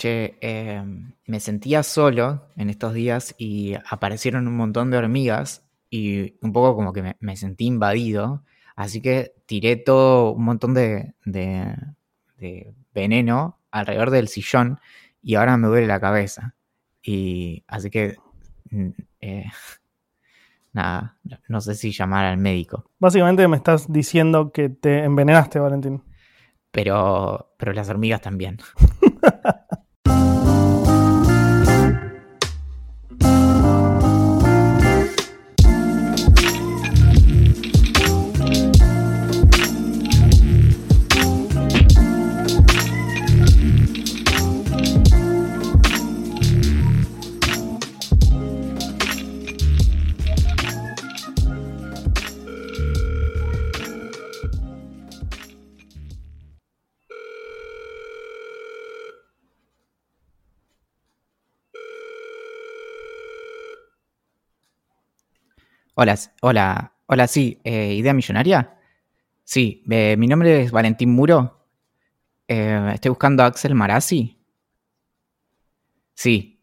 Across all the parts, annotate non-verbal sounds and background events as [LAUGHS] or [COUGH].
Che, eh, me sentía solo en estos días y aparecieron un montón de hormigas y un poco como que me, sentí invadido. Así que tiré todo un montón de, veneno alrededor del sillón y ahora me duele la cabeza. Y así que, mm, eh, [LAUGHS] nada, no sé si llamar al médico. Básicamente me estás diciendo que te envenenaste, Valentín. Pero, pero las hormigas también. [LAUGHS] Hola, hola, hola, sí, eh, ¿idea millonaria? Sí, eh, mi nombre es Valentín Muro. Eh, estoy buscando a Axel Marazzi. Sí.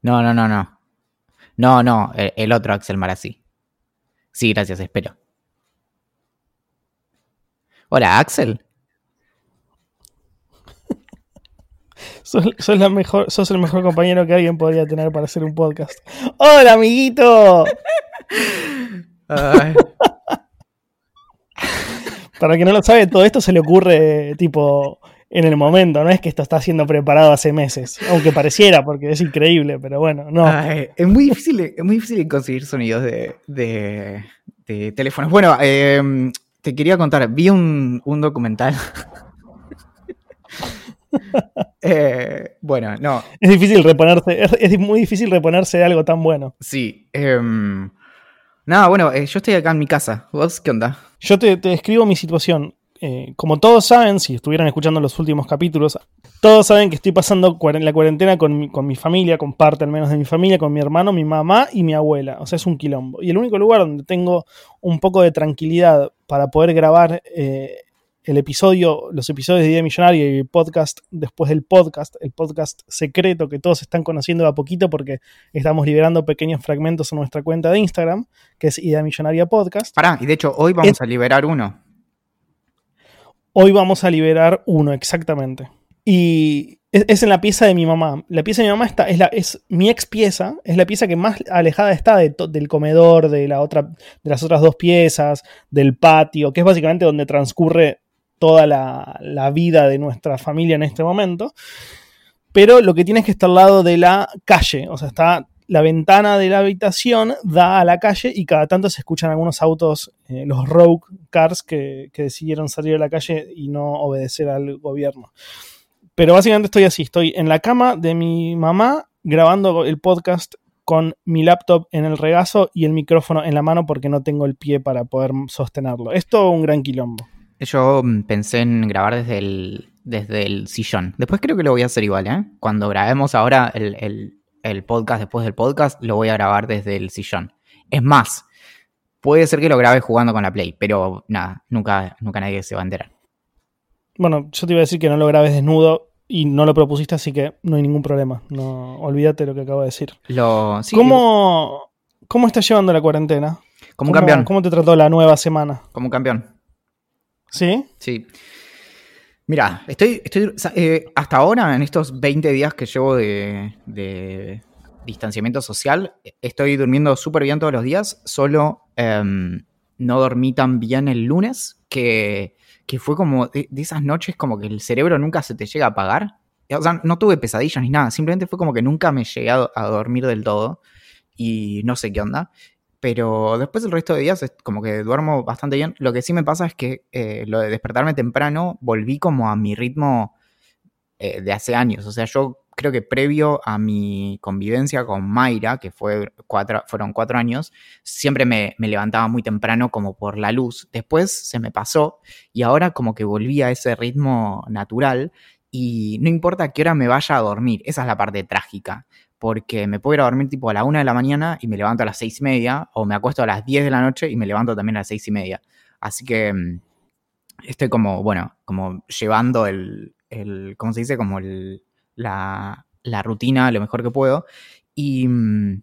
No, no, no, no. No, no, el, otro Axel Marazzi. Sí, gracias, espero. Hola, Axel. Sos, la mejor, sos el mejor compañero que alguien podría tener para hacer un podcast. ¡Hola, amiguito! Para quien no lo sabe, todo esto se le ocurre tipo en el momento, no es que esto está siendo preparado hace meses, aunque pareciera, porque es increíble, pero bueno, no. es, muy difícil, es muy difícil conseguir sonidos de, de, teléfonos. Bueno, em, te quería contar, vi un, documental. [LAUGHS] Eh, bueno, no. Es difícil reponerse, es, muy difícil reponerse de algo tan bueno. Sí. Em, Nada, bueno, eh, yo estoy acá en mi casa. ¿Vos qué onda? Yo te, describo mi situación. Eh, como todos saben, si estuvieran escuchando los últimos capítulos, todos saben que estoy pasando la cuarentena con mi, con mi, familia, con parte al menos de mi familia, con mi hermano, mi mamá y mi abuela. O sea, es un quilombo. Y el único lugar donde tengo un poco de tranquilidad para poder grabar eh, el episodio, los episodios de Día Millonaria y el podcast después del podcast, el podcast secreto que todos están conociendo a poquito porque estamos liberando pequeños fragmentos en nuestra cuenta de Instagram, que es Idea Millonaria Podcast. Pará, y de hecho hoy vamos a liberar uno. Hoy vamos a liberar uno, exactamente. Y es, en la pieza de mi mamá. La pieza de mi mamá está, es, la, es mi ex pieza, es la pieza que más alejada está del comedor, de, la otra, de las otras dos piezas, del patio, que es básicamente donde transcurre toda la, vida de nuestra familia en este momento. Pero lo que tiene es que estar al lado de la calle, o sea, está la ventana de la habitación da a la calle y cada tanto se escuchan algunos autos, eh, los rogue cars que, decidieron salir a la calle y no obedecer al gobierno. Pero básicamente estoy así, estoy en la cama de mi mamá grabando el podcast con mi laptop en el regazo y el micrófono en la mano porque no tengo el pie para poder sostenerlo. Es todo un gran quilombo. Yo mm, pensé en grabar desde el, desde el sillón. Después creo que lo voy a hacer igual, ¿eh? Cuando grabemos ahora el, podcast después del podcast, lo voy a grabar desde el sillón. Es más, puede ser que lo grabe jugando con la Play, pero nada, nunca, nunca nadie se va a enterar. Bueno, yo te iba a decir que no lo grabes desnudo y no lo propusiste, así que no hay ningún problema. No, olvídate lo que acabo de decir. Lo, ¿Cómo, ¿Cómo estás llevando la cuarentena? Como un campeón. ¿Cómo te trató la nueva semana? Como un campeón. ¿Sí? Sí. Mira, estoy, estoy eh, hasta ahora, en estos 20 días que llevo de, distanciamiento social, estoy durmiendo súper bien todos los días, solo em, no dormí tan bien el lunes, que, fue como de, esas noches como que el cerebro nunca se te llega a apagar. O sea, no tuve pesadillas ni nada, simplemente fue como que nunca me llegué a dormir del todo y no sé qué onda. Pero después el resto de días es como que duermo bastante bien. Lo que sí me pasa es que eh, lo de despertarme temprano volví como a mi ritmo eh, de hace años. O sea, yo creo que previo a mi convivencia con Mayra, que fue cuatro, fueron cuatro años, siempre me, me, levantaba muy temprano como por la luz. Después se me pasó y ahora como que volví a ese ritmo natural y no importa qué hora me vaya a dormir, esa es la parte trágica porque me puedo ir a dormir tipo a la una de la mañana y me levanto a las seis y media, o me acuesto a las 10 de la noche y me levanto también a las seis y media. Así que mm, estoy como, bueno, como llevando el, el ¿cómo se dice? Como el, la, la rutina lo mejor que puedo. Y mm,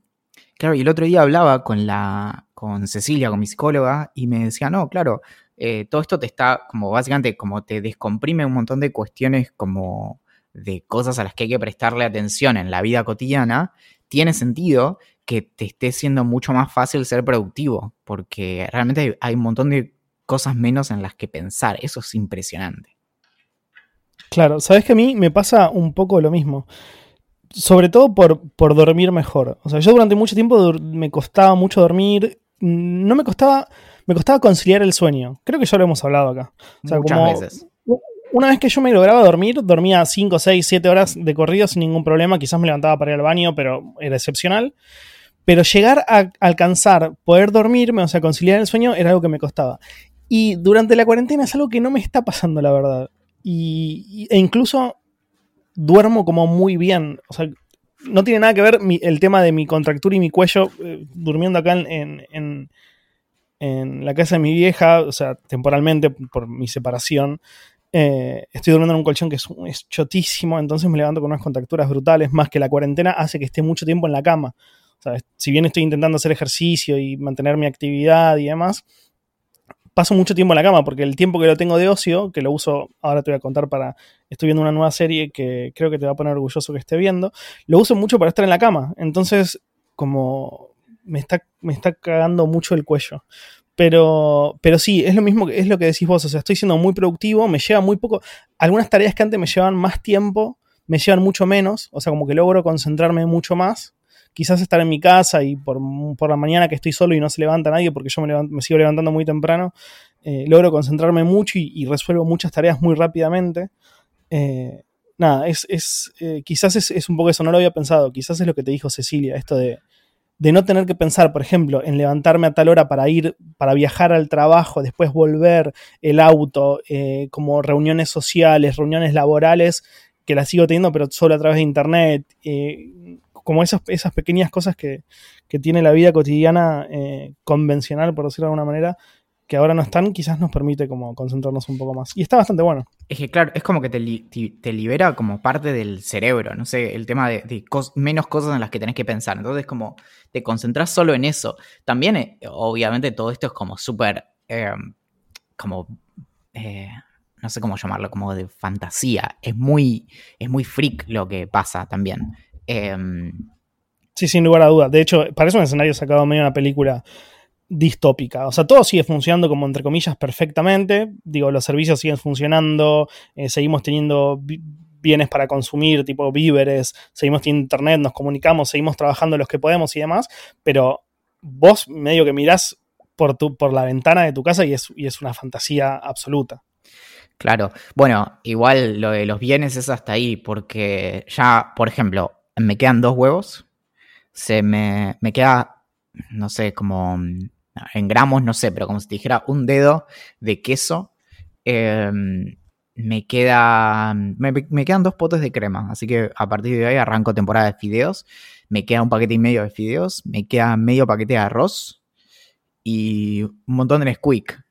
claro, y el otro día hablaba con la, con Cecilia, con mi psicóloga, y me decía, no, claro, eh, todo esto te está, como básicamente, como te descomprime un montón de cuestiones como de cosas a las que hay que prestarle atención en la vida cotidiana, tiene sentido que te esté siendo mucho más fácil ser productivo, porque realmente hay, un montón de cosas menos en las que pensar. Eso es impresionante. Claro, sabes que a mí me pasa un poco lo mismo. Sobre todo por, por dormir mejor. O sea, yo durante mucho tiempo me costaba mucho dormir. No me costaba. Me costaba conciliar el sueño. Creo que ya lo hemos hablado acá. Muchas veces una vez que yo me lograba dormir, dormía 5, 6, 7 horas de corrido sin ningún problema. Quizás me levantaba para ir al baño, pero era excepcional. Pero llegar a alcanzar, poder dormirme, o sea, conciliar el sueño, era algo que me costaba. Y durante la cuarentena es algo que no me está pasando, la verdad. Y, e incluso duermo como muy bien. O sea, no tiene nada que ver el tema de mi contractura y mi cuello eh, durmiendo acá en, en, en, la casa de mi vieja, o sea, temporalmente por mi separación. Eh, estoy durmiendo en un colchón que es, chotísimo, entonces me levanto con unas contracturas brutales, más que la cuarentena hace que esté mucho tiempo en la cama. si bien estoy intentando hacer ejercicio y mantener mi actividad y demás, paso mucho tiempo en la cama, porque el tiempo que lo tengo de ocio, que lo uso, ahora te voy a contar para, estoy viendo una nueva serie que creo que te va a poner orgulloso que esté viendo, lo uso mucho para estar en la cama. Entonces, como me está, me está cagando mucho el cuello. Pero, pero sí, es lo mismo que es lo que decís vos. O sea, estoy siendo muy productivo, me lleva muy poco. Algunas tareas que antes me llevan más tiempo, me llevan mucho menos. O sea, como que logro concentrarme mucho más. Quizás estar en mi casa y por, la mañana que estoy solo y no se levanta nadie porque yo me, sigo levantando muy temprano, eh, logro concentrarme mucho y, resuelvo muchas tareas muy rápidamente. Eh, nada, es, es eh, quizás es, un poco eso, no lo había pensado. Quizás es lo que te dijo Cecilia, esto de de no tener que pensar, por ejemplo, en levantarme a tal hora para ir, para viajar al trabajo, después volver el auto, eh, como reuniones sociales, reuniones laborales, que las sigo teniendo, pero solo a través de internet, eh, como esas, esas pequeñas cosas que, que tiene la vida cotidiana eh, convencional, por decirlo de alguna manera, que ahora no están, quizás nos permite como concentrarnos un poco más. Y está bastante bueno. Es que claro, es como que te, te, libera como parte del cerebro, no sé, el tema de, menos cosas en las que tenés que pensar. Entonces como te concentras solo en eso. También, eh, obviamente, todo esto es como súper, em, como, eh, no sé cómo llamarlo, como de fantasía. Es muy, es muy freak lo que pasa también. Em, sí, sin lugar a dudas. De hecho, parece un escenario sacado medio de una película distópica. O sea, todo sigue funcionando como entre comillas perfectamente. Digo, los servicios siguen funcionando, eh, seguimos teniendo bienes para consumir, tipo víveres, seguimos teniendo internet, nos comunicamos, seguimos trabajando los que podemos y demás, pero vos medio que mirás por, tu, por la ventana de tu casa y es, y es una fantasía absoluta. Claro, bueno, igual lo de los bienes es hasta ahí, porque ya, por ejemplo, me quedan dos huevos, se me, me queda, no sé, como en gramos no sé, pero como si te dijera un dedo de queso, em, me, queda, me, quedan dos potes de crema, así que a partir de hoy arranco temporada de fideos, me queda un paquete y medio de fideos, me queda medio paquete de arroz y un montón de Nesquik.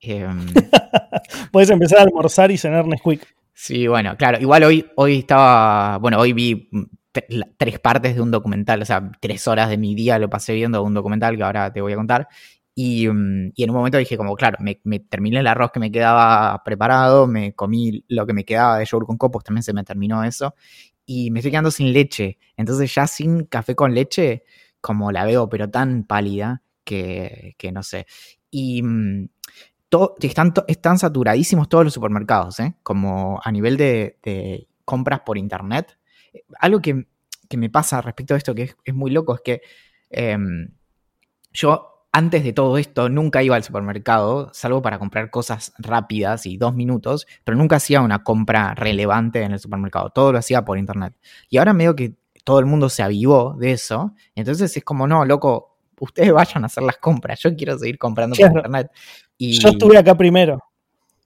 Em, [LAUGHS] Puedes empezar a almorzar y cenar Nesquik. Sí, bueno, claro. Igual hoy, hoy estaba, bueno, hoy vi tres partes de un documental, o sea, tres horas de mi día lo pasé viendo un documental que ahora te voy a contar. Y, mm, y en un momento dije como, claro, me, terminé el arroz que me quedaba preparado, me comí lo que me quedaba de yogur con copos, también se me terminó eso, y me estoy quedando sin leche. Entonces ya sin café con leche, como la veo, pero tan pálida que, que no sé. Y mm, todo, están, están saturadísimos todos los supermercados, ¿eh? como a nivel de, de compras por internet algo que, me pasa respecto a esto que es, muy loco es que em, yo antes de todo esto nunca iba al supermercado, salvo para comprar cosas rápidas y dos minutos, pero nunca hacía una compra relevante en el supermercado. Todo lo hacía por internet. Y ahora medio que todo el mundo se avivó de eso. Entonces es como, no, loco, ustedes [LAUGHS] vayan a hacer las compras. Yo quiero seguir comprando por internet. Y, Yo estuve acá primero.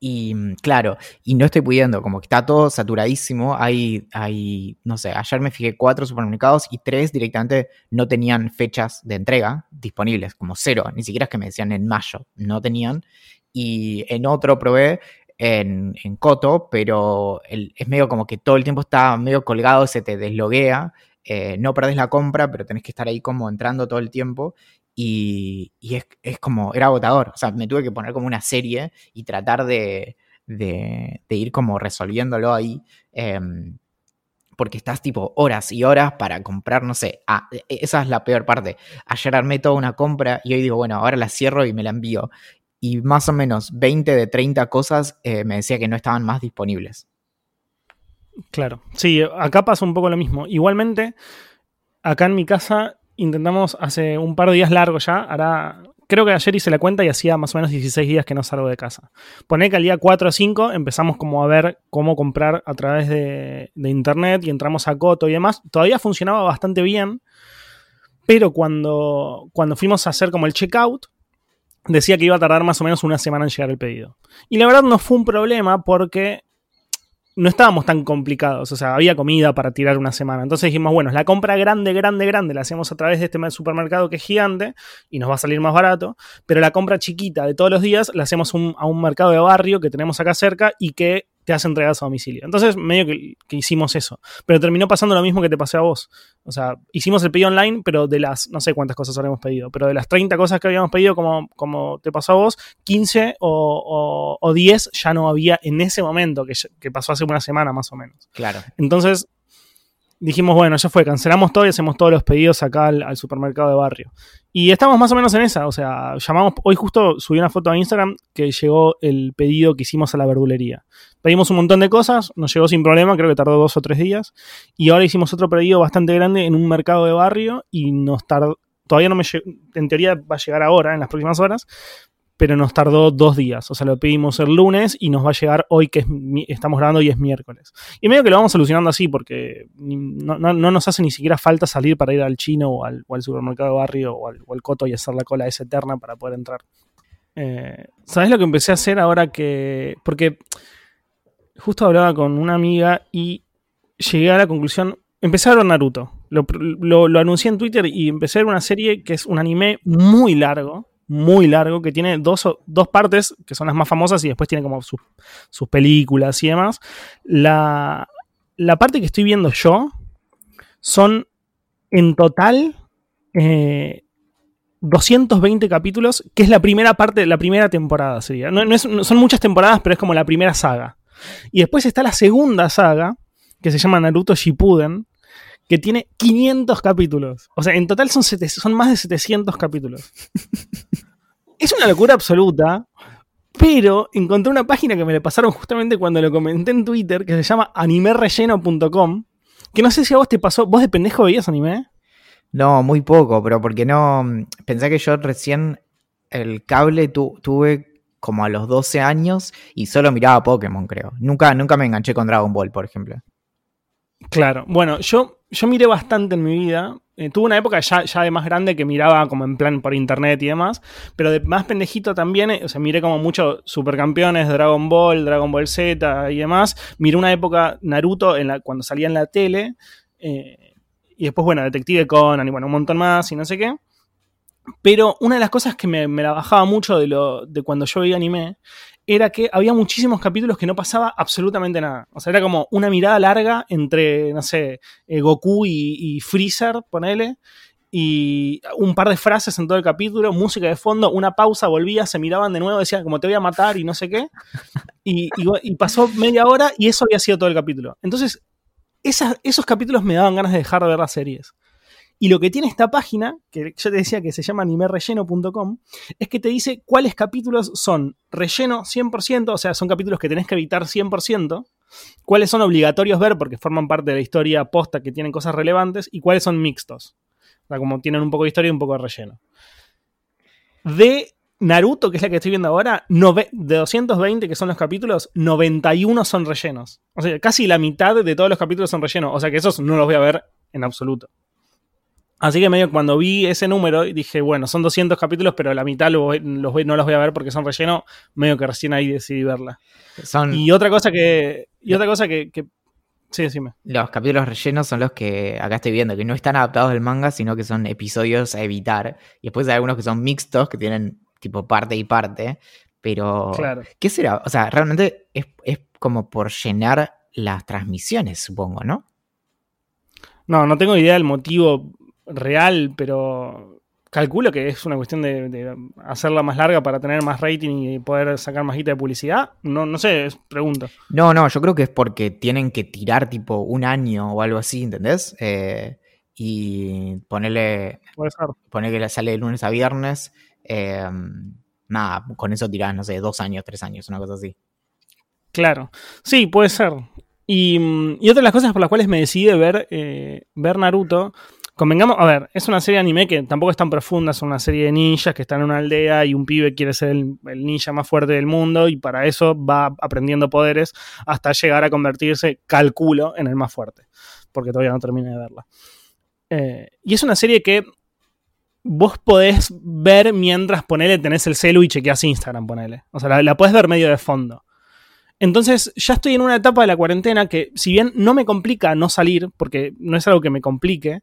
Y mm, claro, y no estoy pudiendo, como que está todo saturadísimo. Hay, hay, no sé, ayer me fijé cuatro supermercados y tres directamente no tenían fechas de entrega disponibles, como cero, ni siquiera es que me decían en mayo, no tenían. Y en otro probé en, en Coto, pero es medio como que todo el tiempo está medio colgado, se te desloguea. Eh, no perdés la compra, pero tenés que estar ahí como entrando todo el tiempo y, es, como, era agotador. O sea, me tuve que poner como una serie y tratar de, ir como resolviéndolo ahí. Em, porque estás tipo horas y horas para comprar, no sé, ah, e, e, esa es la peor parte. Ayer armé toda una compra y hoy digo, bueno, ahora la cierro y me la envío. Y más o menos 20 de 30 cosas eh, me decía que no estaban más disponibles. Claro, sí, acá pasa un poco lo mismo. Igualmente, acá en mi casa intentamos hace un par de días largos ya, hará, creo que ayer hice la cuenta y hacía más o menos 16 días que no salgo de casa. Poné que al día 4 o 5 empezamos como a ver cómo comprar a través de, internet y entramos a Coto y demás. Todavía funcionaba bastante bien, pero cuando, cuando fuimos a hacer como el checkout, decía que iba a tardar más o menos una semana en llegar el pedido. Y la verdad no fue un problema porque no estábamos tan complicados, o sea, había comida para tirar una semana. Entonces dijimos, bueno, la compra grande, grande, grande la hacemos a través de este supermercado que es gigante y nos va a salir más barato, pero la compra chiquita de todos los días la hacemos a un mercado de barrio que tenemos acá cerca y que te hace entregas a domicilio. Entonces, medio que, hicimos eso. Pero terminó pasando lo mismo que te pasé a vos. O sea, hicimos el pedido online, pero de las, no sé cuántas cosas habremos pedido, pero de las 30 cosas que habíamos pedido, como, como te pasó a vos, 15 o, o, 10 ya no había en ese momento, que, que pasó hace una semana más o menos. Claro. Entonces, dijimos, bueno, ya fue, cancelamos todo y hacemos todos los pedidos acá al, supermercado de barrio. Y estamos más o menos en esa, o sea, llamamos, hoy justo subí una foto a Instagram que llegó el pedido que hicimos a la verdulería. Pedimos un montón de cosas, nos llegó sin problema, creo que tardó dos o tres días, y ahora hicimos otro pedido bastante grande en un mercado de barrio y nos tardó, todavía no me en teoría va a llegar ahora, en las próximas horas, pero nos tardó dos días. O sea, lo pedimos el lunes y nos va a llegar hoy, que estamos grabando y es miércoles. Y medio que lo vamos solucionando así, porque no, nos hace ni siquiera falta salir para ir al chino o al, supermercado de barrio o al, coto y hacer la cola esa eterna para poder entrar. Eh, ¿Sabes lo que empecé a hacer ahora que.? Porque justo hablaba con una amiga y llegué a la conclusión. Empecé a ver Naruto. Lo, lo anuncié en Twitter y empecé a ver una serie que es un anime muy largo muy largo que tiene dos, dos partes que son las más famosas y después tiene como sus, películas y demás. La, la, parte que estoy viendo yo son en total 220 eh, capítulos, que es la primera parte, la primera temporada sería. No, son muchas temporadas, pero es como la primera saga. Y después está la segunda saga, que se llama Naruto Shippuden, que tiene 500 capítulos. O sea, en total son, son más de 700 capítulos. [LAUGHS] es una locura absoluta, pero encontré una página que me le pasaron justamente cuando lo comenté en Twitter, que se llama animerelleno.com, que no sé si a vos te pasó, ¿vos de pendejo veías anime? No, muy poco, pero porque no... Pensé que yo recién el cable tuve como a los 12 años y solo miraba Pokémon, creo. Nunca, nunca me enganché con Dragon Ball, por ejemplo. Claro, bueno, yo, yo miré bastante en mi vida. Eh, tuve una época ya, ya de más grande que miraba como en plan por internet y demás, pero de más pendejito también, eh, o sea, miré como mucho Supercampeones, Dragon Ball, Dragon Ball Z y demás. Miré una época Naruto en la, cuando salía en la tele, eh, y después, bueno, Detective Conan y bueno, un montón más y no sé qué. Pero una de las cosas que me, me la bajaba mucho de, lo, de cuando yo veía anime era que había muchísimos capítulos que no pasaba absolutamente nada. O sea, era como una mirada larga entre, no sé, eh, Goku y, Freezer, ponele, y un par de frases en todo el capítulo, música de fondo, una pausa, volvía, se miraban de nuevo, decían como te voy a matar y no sé qué. Y, pasó media hora y eso había sido todo el capítulo. Entonces, esos capítulos me daban ganas de dejar de ver las series. Y lo que tiene esta página, que yo te decía que se llama animerelleno.com, es que te dice cuáles capítulos son relleno 100%, o sea, son capítulos que tenés que evitar 100%, cuáles son obligatorios ver porque forman parte de la historia posta que tienen cosas relevantes, y cuáles son mixtos. O sea, como tienen un poco de historia y un poco de relleno. de Naruto, que es la que estoy viendo ahora, de 220 que son los capítulos, 91 son rellenos. O sea, casi la mitad de todos los capítulos son rellenos. O sea que esos no los voy a ver en absoluto. Así que medio cuando vi ese número dije, bueno, son 200 capítulos, pero la mitad los, no los voy a ver porque son relleno, medio que recién ahí decidí verla. Y otra cosa que... Y otra cosa que, Sí, decime. Los capítulos rellenos son los que acá estoy viendo, que no están adaptados del manga, sino que son episodios a evitar. Y después hay algunos que son mixtos, que tienen tipo parte y parte. Pero, claro. ¿qué será? O sea, realmente es, es como por llenar las transmisiones, supongo, ¿no? No, no tengo idea del motivo real, pero calculo que es una cuestión de, hacerla más larga para tener más rating y poder sacar más guita de publicidad. No, no sé, es pregunta. No, no, yo creo que es porque tienen que tirar tipo un año o algo así, ¿entendés? Eh, y ponerle. Puede ser. Poner que sale de lunes a viernes. Eh, nada, con eso tirás, no sé, dos años, tres años, una cosa así. Claro. Sí, puede ser. Y, y otra de las cosas por las cuales me decidí ver, eh, ver Naruto Convengamos, a ver, es una serie de anime que tampoco es tan profunda, es una serie de ninjas que están en una aldea y un pibe quiere ser el, ninja más fuerte del mundo y para eso va aprendiendo poderes hasta llegar a convertirse, calculo, en el más fuerte, porque todavía no terminé de verla. Eh, y es una serie que vos podés ver mientras ponele, tenés el celu y chequeas Instagram, ponele. O sea, la, la podés ver medio de fondo. Entonces ya estoy en una etapa de la cuarentena que si bien no me complica no salir, porque no es algo que me complique,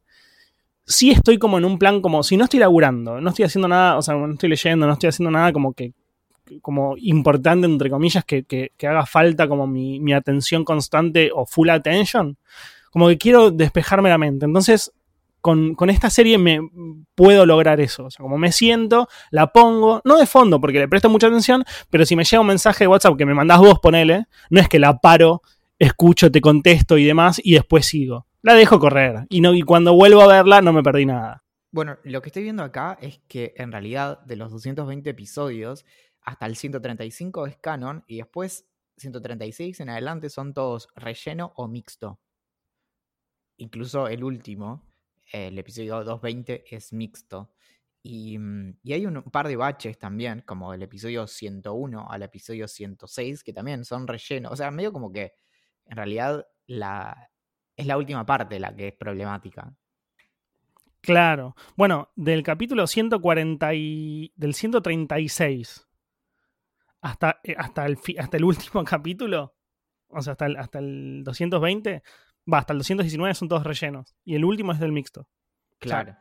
sí estoy como en un plan como, si no estoy laburando, no estoy haciendo nada, o sea, no estoy leyendo, no estoy haciendo nada como que como importante, entre comillas, que, que, haga falta como mi, mi, atención constante o full attention, como que quiero despejarme la mente. Entonces, con, con, esta serie me puedo lograr eso. O sea, como me siento, la pongo, no de fondo porque le presto mucha atención, pero si me llega un mensaje de WhatsApp que me mandás vos, ponele, no es que la paro, escucho, te contesto y demás, y después sigo la dejo correr. Y, no, y cuando vuelvo a verla no me perdí nada. Bueno, lo que estoy viendo acá es que en realidad de los 220 episodios, hasta el 135 es canon y después 136 en adelante son todos relleno o mixto. Incluso el último, el episodio 220, es mixto. Y, mm, y, hay un par de baches también, como el episodio 101 al episodio 106, que también son relleno. O sea, medio como que en realidad la, es la última parte la que es problemática. Claro. Bueno, del capítulo 140 y, del 136 hasta, eh, hasta, el, hasta el último [LAUGHS] capítulo, o sea, hasta el, hasta el 220, va, hasta el 219 son todos rellenos. Y el último es del mixto. Claro.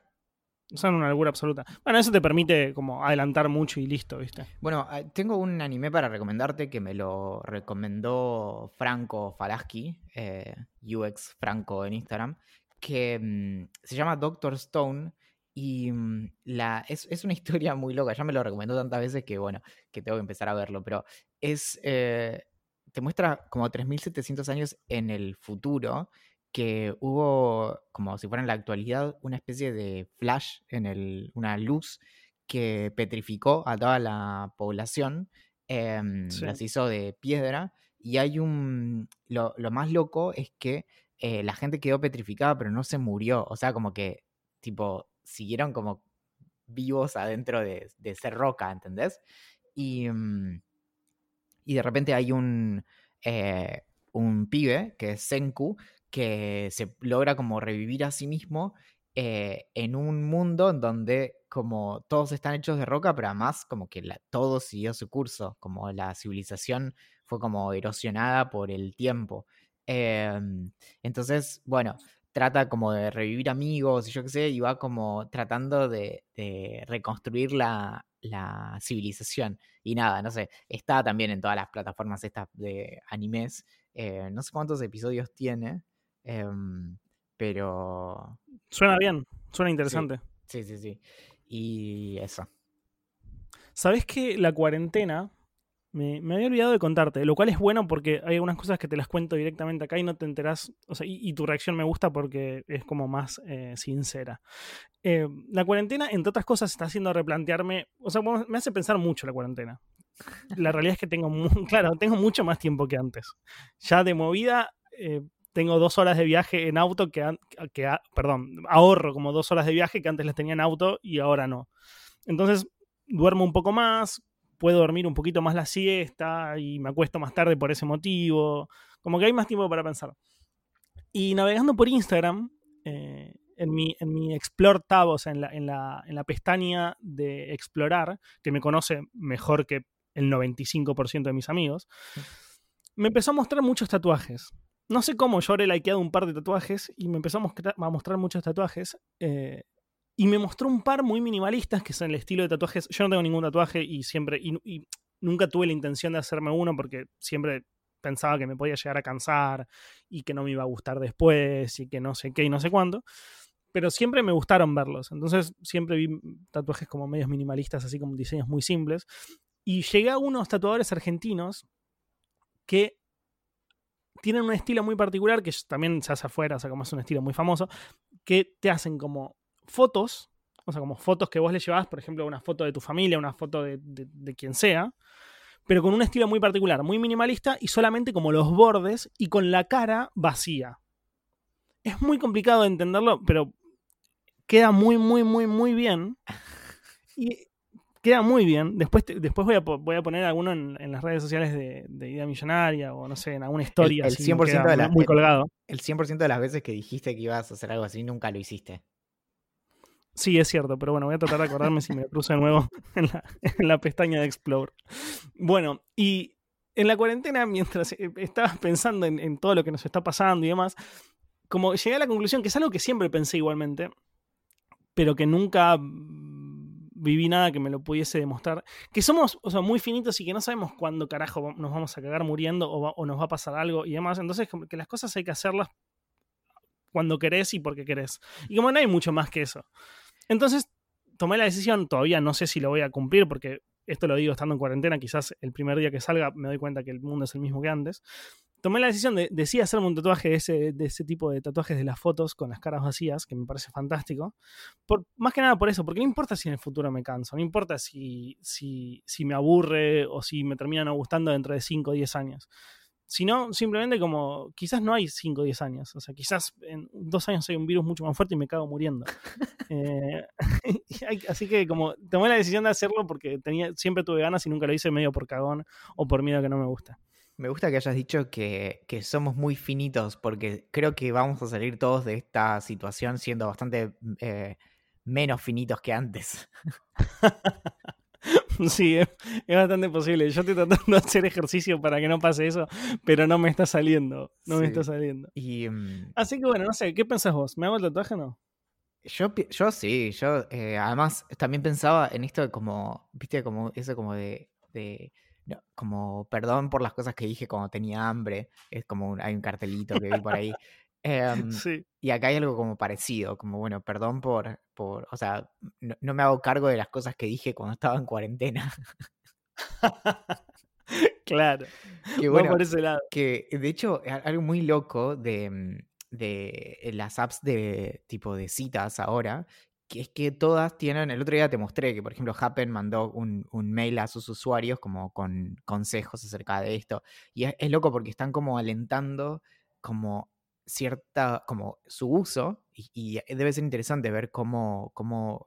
Son una locura absoluta. Bueno, eso te permite como adelantar mucho y listo, ¿viste? Bueno, ah, tengo un anime para recomendarte que me lo recomendó Franco Falaski, eh, UX Franco en Instagram, que mm, se llama Doctor Stone y mm, la, es, una [LAUGHS] historia muy loca. Ya me lo recomendó tantas veces que, bueno, que tengo que empezar a verlo, pero es... Eh, te muestra como 3.700 años en el futuro que hubo, como si fuera en la actualidad, una especie de flash en el, una luz que petrificó a toda la población, em, las hizo de piedra, y hay un, lo, más loco es que eh, la gente quedó petrificada, pero no se murió, o sea, como que, tipo, siguieron como vivos adentro de, ser roca, ¿entendés? Y, mm, y de repente hay un, eh, un pibe que es Senku, que se logra como revivir a sí mismo eh, en un mundo en donde como todos están hechos de roca, pero además como que todo siguió su curso, como la civilización fue como erosionada por el tiempo. Em, entonces, bueno, trata como de revivir amigos y yo qué sé, y va como tratando de, reconstruir la, civilización. Y nada, no sé, está también en todas las plataformas estas de animes. Eh, no sé cuántos episodios tiene, Em, pero. Suena bien, suena interesante. Sí, sí, sí. Y eso. ¿Sabes que la cuarentena me, había olvidado de contarte, lo cual es bueno porque hay algunas cosas que te las cuento directamente acá y no te enterás, o sea, y, tu reacción me gusta porque es como más eh, sincera. Eh, la cuarentena, entre otras cosas, está haciendo replantearme, o sea, me hace pensar mucho la cuarentena. La realidad es que tengo, [LAUGHS] claro, tengo mucho más tiempo que antes. Ya de movida, eh, tengo dos horas de viaje en auto que, que perdón, ahorro como dos horas de viaje que antes las tenía en auto y ahora no. Entonces, duermo un poco más, puedo dormir un poquito más la siesta y me acuesto más tarde por ese motivo. Como que hay más tiempo para pensar. Y navegando por Instagram, eh, en, mi, en mi Explore tab, o sea, en la, en, la, en la pestaña de explorar, que me conoce mejor que el 95% de mis amigos, me empezó a mostrar muchos tatuajes. No sé cómo, yo habré likeado un par de tatuajes y me empezó a mostrar, muchos tatuajes. Eh, y me mostró un par muy minimalistas que son el estilo de tatuajes. Yo no tengo ningún tatuaje y siempre. Y, nunca tuve la intención de hacerme uno porque siempre pensaba que me podía llegar a cansar y que no me iba a gustar después y que no sé qué y no sé cuándo. Pero siempre me gustaron verlos. Entonces siempre vi tatuajes como medios minimalistas, así como diseños muy simples. Y llegué a unos tatuadores argentinos que tienen un estilo muy particular, que también se hace afuera, o sea, como es un estilo muy famoso, que te hacen como fotos, o sea, como fotos que vos le llevas, por ejemplo, una foto de tu familia, una foto de, quien sea, pero con un estilo muy particular, muy minimalista y solamente como los bordes y con la cara vacía. Es muy complicado de entenderlo, pero queda muy, muy, muy, muy bien. [LAUGHS] Y queda muy bien. Después, después voy, a, voy a poner alguno en, las redes sociales de, Idea Millonaria o no sé, en alguna historia. El, 100% de muy colgado. El 100% de las veces que dijiste que ibas a hacer algo así, nunca lo hiciste. Sí, es cierto, pero bueno, voy a tratar de acordarme si me cruzo de nuevo [LAUGHS] en la, pestaña de Explore. Bueno, y en la cuarentena, mientras eh, estabas pensando en, en, todo lo que nos está pasando y demás, como llegué a la conclusión que es algo que siempre pensé igualmente, pero que nunca viví nada que me lo pudiese demostrar. Que somos o sea, muy finitos y que no sabemos cuándo carajo nos vamos a cagar muriendo o, nos va a pasar algo y demás. Entonces, que las cosas hay que hacerlas cuando querés y porque querés. Y como no hay mucho más que eso. Entonces, tomé la decisión, todavía no sé si lo voy a cumplir porque esto lo digo estando en cuarentena, quizás el primer día que salga me doy cuenta que el mundo es el mismo que antes tomé la decisión de, de sí hacerme un tatuaje de ese, de ese tipo de tatuajes de las fotos con las caras vacías, que me parece fantástico. Por, más que nada por eso, porque no importa si en el futuro me canso, no importa si, si, si me aburre o si me termina no gustando dentro de 5 o 10 años. Sino simplemente como quizás no hay 5 o 10 años, o sea, quizás en dos años hay un virus mucho más fuerte y me cago muriendo. [LAUGHS] Eh, [LAUGHS] así que como tomé la decisión de hacerlo porque tenía, siempre tuve ganas y nunca lo hice medio por cagón o por miedo a que no me gusta. Me gusta que hayas dicho que, somos muy finitos, porque creo que vamos a salir todos de esta situación siendo bastante eh, menos finitos que antes. [LAUGHS] Sí, es, bastante posible. Yo estoy tratando de hacer ejercicio para que no pase eso, pero no me está saliendo. No me está saliendo. Y, mm, Así que bueno, no sé, ¿qué pensás vos? ¿Me hago el tatuaje o no? Yo, yo sí, yo eh, además también pensaba en esto como, viste, como eso como de como perdón por las cosas que dije cuando tenía hambre, es como hay un cartelito que vi por ahí. [LAUGHS] Em, y acá hay algo como parecido, como bueno, perdón por, por o sea, no, me hago cargo de las cosas que dije cuando estaba en cuarentena. [LAUGHS] claro. [LAUGHS] Que bueno, por ese lado. Que de hecho, algo muy loco de, mm, de las apps de tipo de citas ahora que es que todas tienen, el otro día te mostré que, por ejemplo, Happen mandó un, mail a sus usuarios como con consejos acerca de esto. Y es, loco porque están como alentando como cierta, como su uso, y, debe ser interesante ver cómo, cómo,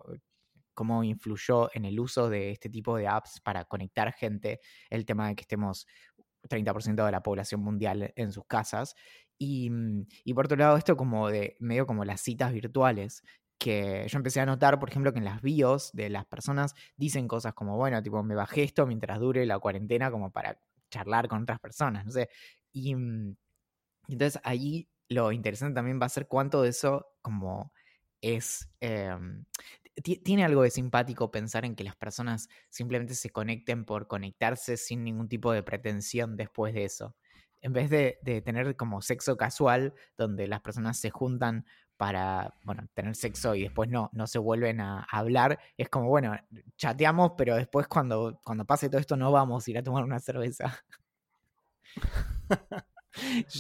cómo influyó en el uso de este tipo de apps para conectar gente el tema de que estemos 30% de la población mundial en sus casas. Y, y, por otro lado, esto como de medio como las citas virtuales, que yo empecé a notar, por ejemplo, que en las bios de las personas dicen cosas como, bueno, tipo, me bajé esto mientras dure la cuarentena como para charlar con otras personas, no sé. Y, mm, entonces ahí lo interesante también va a ser cuánto de eso como es... Em, tiene algo de simpático pensar en que las personas simplemente se conecten por conectarse sin ningún tipo de pretensión después de eso. En vez de, de tener como sexo casual, donde las personas se juntan para, bueno, tener sexo y después no, no se vuelven a, hablar, es como, bueno, chateamos, pero después cuando, cuando pase todo esto no vamos a ir a tomar una cerveza. [LAUGHS]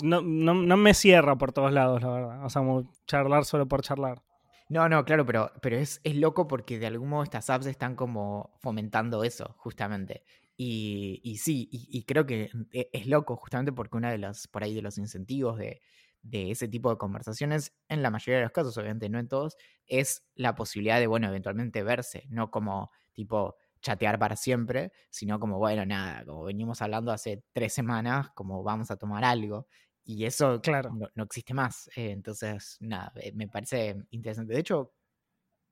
no, no, me cierra por todos lados, la verdad. O sea, charlar solo por charlar. No, no, claro, pero, pero es, es loco porque de algún modo estas apps están como fomentando eso, justamente. Y, y sí, y, creo que e, es loco justamente porque una de las, por ahí de los incentivos de, de ese tipo de conversaciones, en la mayoría de los casos, obviamente no en todos, es la posibilidad de, bueno, eventualmente verse, no como tipo chatear para siempre, sino como, bueno, nada, como venimos hablando hace tres semanas, como vamos a tomar algo. Y eso Claro. no, no existe más. Eh, entonces, nada, eh, me parece interesante. De hecho,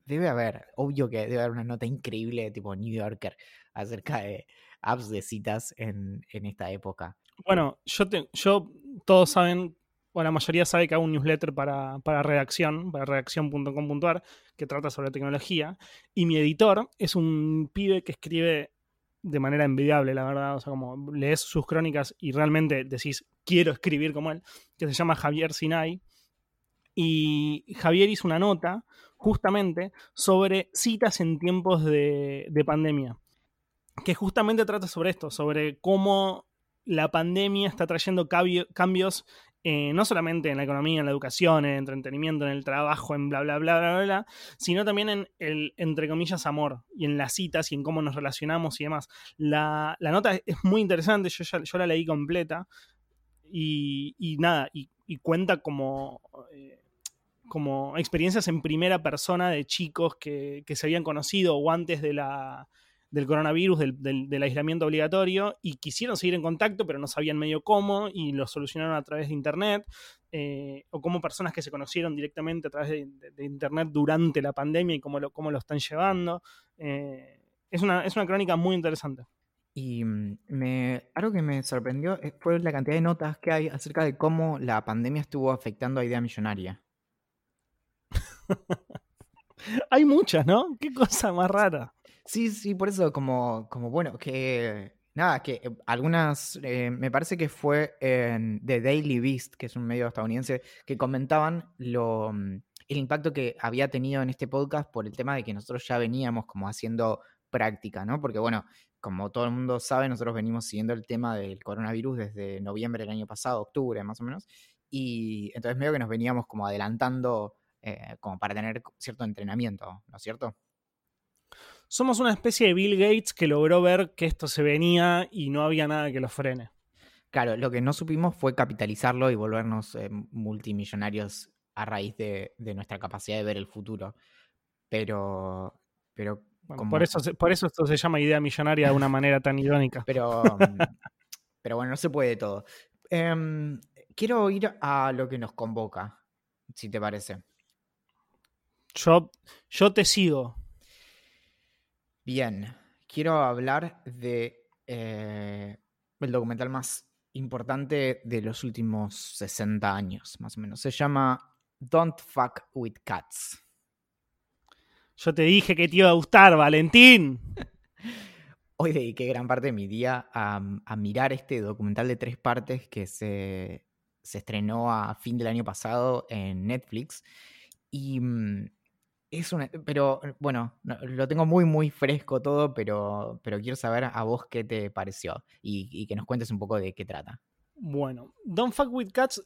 debe haber, obvio que debe haber una nota increíble tipo New Yorker acerca de apps de citas en, en esta época. Bueno, yo, te- yo todos saben, o la mayoría sabe que hago un newsletter para, para redacción, para redacción.com.ar, que trata sobre tecnología. Y mi editor es un pibe que escribe de manera envidiable, la verdad. O sea, como lees sus crónicas y realmente decís, quiero escribir como él, que se llama Javier Sinai. Y Javier hizo una nota justamente sobre citas en tiempos de, de pandemia, que justamente trata sobre esto, sobre cómo la pandemia está trayendo cambios eh, no solamente en la economía, en la educación, en el entretenimiento, en el trabajo, en bla, bla, bla, bla, bla, bla, sino también en el, entre comillas, amor y en las citas y en cómo nos relacionamos y demás. La, la nota es muy interesante, yo, yo la leí completa y, y nada, y, y cuenta como... eh, como experiencias en primera persona de chicos que, que se habían conocido o antes de la, del coronavirus, del, del- del aislamiento obligatorio, y quisieron seguir en contacto, pero no sabían medio cómo, y lo solucionaron a través de Internet, eh, o como personas que se conocieron directamente a través de, de- de Internet durante la pandemia y cómo lo, cómo lo están llevando. Eh, es, una, es una crónica muy interesante. Y mm, me, algo que me sorprendió eh, fue la cantidad de notas que hay acerca de cómo la pandemia estuvo afectando a Idea Millonaria. [LAUGHS] Hay muchas, ¿no? Qué cosa más rara. Sí, sí, por eso, como, como bueno, que nada, que eh, algunas, eh, me parece que fue en The Daily Beast, que es un medio estadounidense, que comentaban lo, mm, el impacto que había tenido en este podcast por el tema de que nosotros ya veníamos como haciendo práctica, ¿no? Porque bueno, como todo el mundo sabe, nosotros venimos siguiendo el tema del coronavirus desde noviembre del año pasado, octubre más o menos, y entonces medio que nos veníamos como adelantando eh, como para tener cierto entrenamiento, ¿no es cierto? Somos una especie de Bill Gates que logró ver que esto se venía y no había nada que lo frene. Claro, lo que no supimos fue capitalizarlo y volvernos eh, multimillonarios a raíz de, de nuestra capacidad de ver el futuro. Pero, pero, Bueno, como- por, eso, por eso esto se llama idea millonaria de una [LAUGHS] manera tan irónica. pero, [LAUGHS] pero bueno, no se puede todo. Em, quiero ir a lo que nos convoca, si te parece. Yo, yo te sigo. Bien, quiero hablar de eh, el documental más importante de los últimos 60 años, más o menos. Se llama Don't Fuck with Cats. Yo te dije que te iba a gustar, Valentín. [LAUGHS] Hoy dediqué gran parte de mi día a, a mirar este documental de tres partes que se, se estrenó a fin del año pasado en Netflix. Y mm, es una. Pero bueno, no- lo tengo muy, muy fresco todo, pero, pero quiero saber a vos qué te pareció y, que nos cuentes un poco de qué trata. Bueno, Don't Fuck With Cats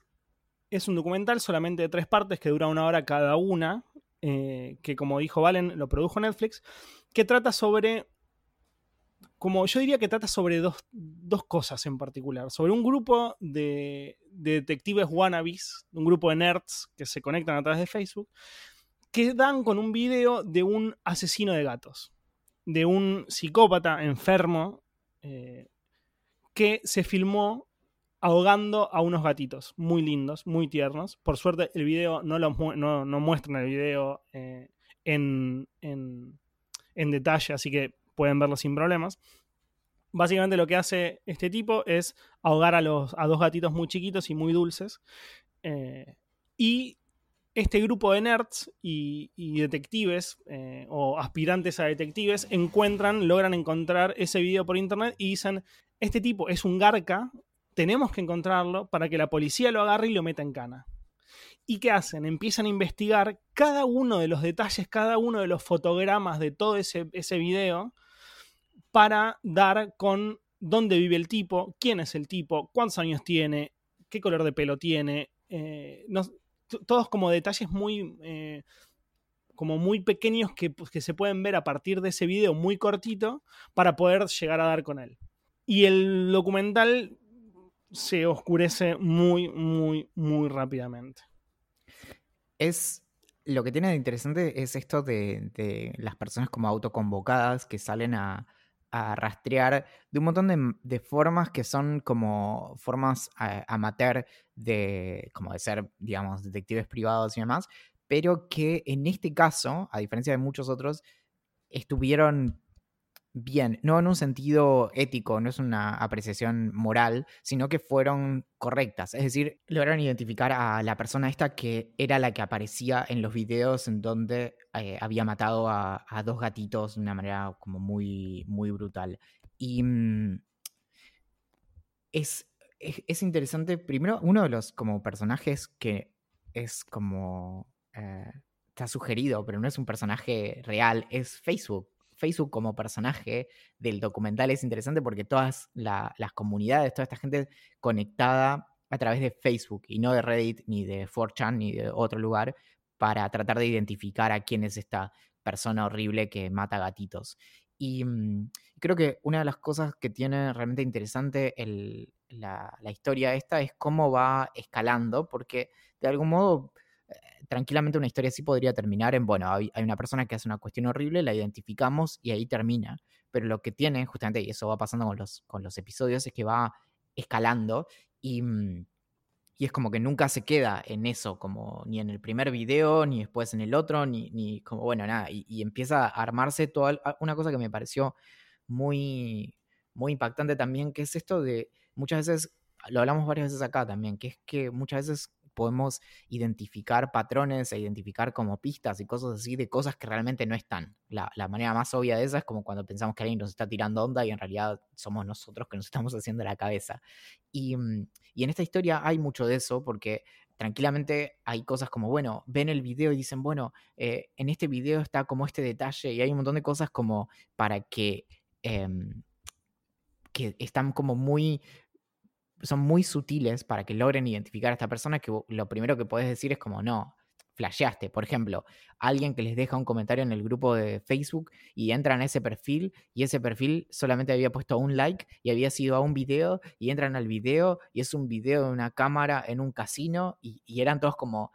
es un documental solamente de tres partes que dura una hora cada una, eh, que como dijo Valen, lo produjo Netflix, que trata sobre, como yo diría que trata sobre dos, dos cosas en particular, sobre un grupo de detectives wannabes, un grupo de nerds que se conectan a través de Facebook, que dan con un video de un asesino de gatos, de un psicópata enfermo eh, que se filmó ahogando a unos gatitos muy lindos, muy tiernos. Por suerte, el video no, lo mu- no, no muestran el video eh, en, en- en detalle, así que pueden verlo sin problemas. Básicamente lo que hace este tipo es ahogar a, los, a dos gatitos muy chiquitos y muy dulces. eh, y este grupo de nerds y, detectives eh, o aspirantes a detectives encuentran, logran encontrar ese video por internet y dicen, este tipo es un garca, tenemos que encontrarlo para que la policía lo agarre y lo meta en cana. ¿Y qué hacen? Empiezan a investigar cada uno de los detalles, cada uno de los fotogramas de todo ese, ese video para dar con dónde vive el tipo, quién es el tipo, cuántos años tiene, qué color de pelo tiene. eh, todos como detalles muy... eh, como muy pequeños que, pues, que se pueden ver a partir de ese video muy cortito para poder llegar a dar con él. Y el documental se oscurece muy, muy, muy rápidamente. Es. Lo que tiene de interesante es esto de, de las personas como autoconvocadas que salen a, a rastrear de un montón de, formas que son como formas eh, amateur de, como de ser, digamos, detectives privados y demás, pero que en este caso, a diferencia de muchos otros, estuvieron bien, no en un sentido ético, no es una apreciación moral, sino que fueron correctas. Es decir, lograron identificar a la persona esta que era la que aparecía en los videos en donde eh, había matado a, dos gatitos de una manera como muy, muy brutal. Y mm, es, es, interesante, primero, uno de los como personajes que es como... Eh, está sugerido, pero no es un personaje real, es Facebook. Facebook como personaje del documental es interesante porque todas las comunidades, toda esta gente conectada a través de Facebook y no de Reddit, ni de 4chan, ni de otro lugar, para tratar de identificar a quién es esta persona horrible que mata gatitos. Y mm, creo que una de las cosas que tiene realmente interesante la, la, historia esta es cómo va escalando, porque de algún modo tranquilamente una historia así podría terminar en, bueno, hay, una persona que hace una cuestión horrible, la identificamos y ahí termina. Pero lo que tiene, justamente, y eso va pasando con los, con los episodios, es que va escalando y, mm, y, es como que nunca se queda en eso, como ni en el primer video, ni después en el otro, ni, ni como, bueno, nada, y, y empieza a armarse toda una cosa que me pareció muy, muy impactante también, que es esto de muchas veces, lo hablamos varias veces acá también, que es que muchas veces podemos identificar patrones e identificar como pistas y cosas así de cosas que realmente no están. La, manera más obvia de esa es como cuando pensamos que alguien nos está tirando onda y en realidad somos nosotros que nos estamos [LAUGHS] haciendo la cabeza. Y, mm, en esta historia hay mucho de eso porque tranquilamente hay cosas como, bueno, ven el video y dicen, bueno, eh, en este video está como este detalle y hay un montón de cosas como para que... Em, que están como muy son muy sutiles para que logren identificar a esta persona que lo primero que puedes decir es como, no, flasheaste. Por ejemplo, alguien que les deja un comentario en el grupo de Facebook y entran a ese perfil y ese perfil solamente había puesto un like y había sido a un video y entran al video y es un video de una cámara en un casino y, eran todos como,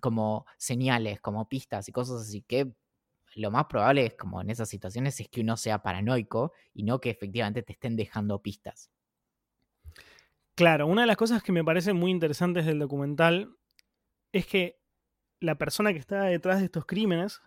como señales, como pistas y cosas así que lo más probable es como en esas situaciones es que uno sea paranoico y no que efectivamente te estén dejando pistas. Claro, una de las cosas que me parecen muy interesantes del documental es que la persona que está detrás de estos crímenes.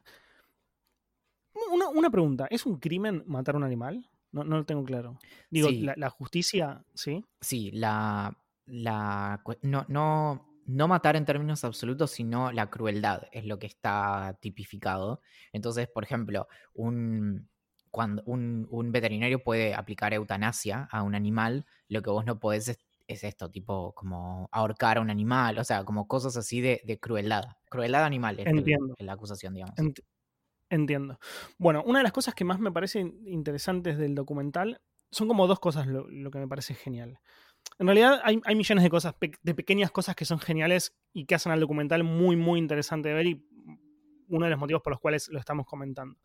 Una, pregunta: ¿es un crimen matar a un animal? No, lo tengo claro. Digo, la, justicia, ¿sí? Sí, la. la no, no, no matar en términos absolutos, sino la crueldad es lo que está tipificado. Entonces, por ejemplo, un, cuando un, un, veterinario puede aplicar eutanasia a un animal, lo que vos no podés es es esto, tipo como ahorcar a un animal, o sea, como cosas así de, crueldad. Crueldad animal es Entiendo. la acusación, digamos. entiendo. Bueno, una de las cosas que más me parece interesantes del documental son como dos cosas lo, que me parece genial. En realidad hay, millones de cosas, de pequeñas cosas que son geniales y que hacen al documental muy, muy interesante de ver y uno de los motivos por los cuales lo estamos comentando.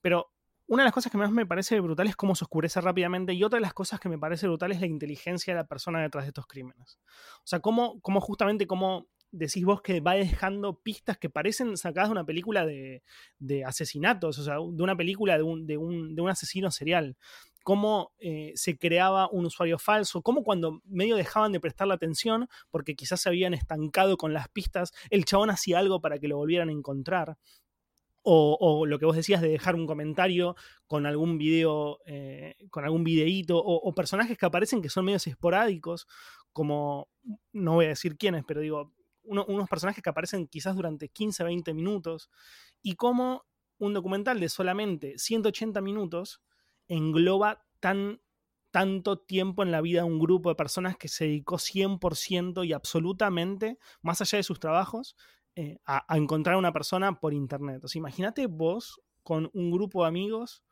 Pero una de las cosas que más me parece brutal es cómo se oscurece rápidamente y otra de las cosas que me parece brutal es la inteligencia de la persona detrás de estos crímenes. O sea, cómo, cómo justamente cómo decís vos que va dejando pistas que parecen sacadas de una película de, asesinatos, o sea, de una película de un, asesino serial. Cómo eh, se creaba un usuario falso, cómo cuando medio dejaban de prestarle atención porque quizás se habían estancado con las pistas, el chabón hacía algo para que lo volvieran a encontrar. O, lo que vos decías de dejar un comentario con algún video, eh, con algún videíto, o, personajes que aparecen que son medios esporádicos, como, no voy a decir quiénes, pero digo, unos personajes que aparecen quizás durante 15, 20 minutos, y cómo un documental de solamente 180 minutos engloba tan tanto tiempo en la vida de un grupo de personas que se dedicó 100% y absolutamente, más allá de sus trabajos, eh, a, encontrar a una persona por internet. O sea, imagínate vos con un grupo de amigos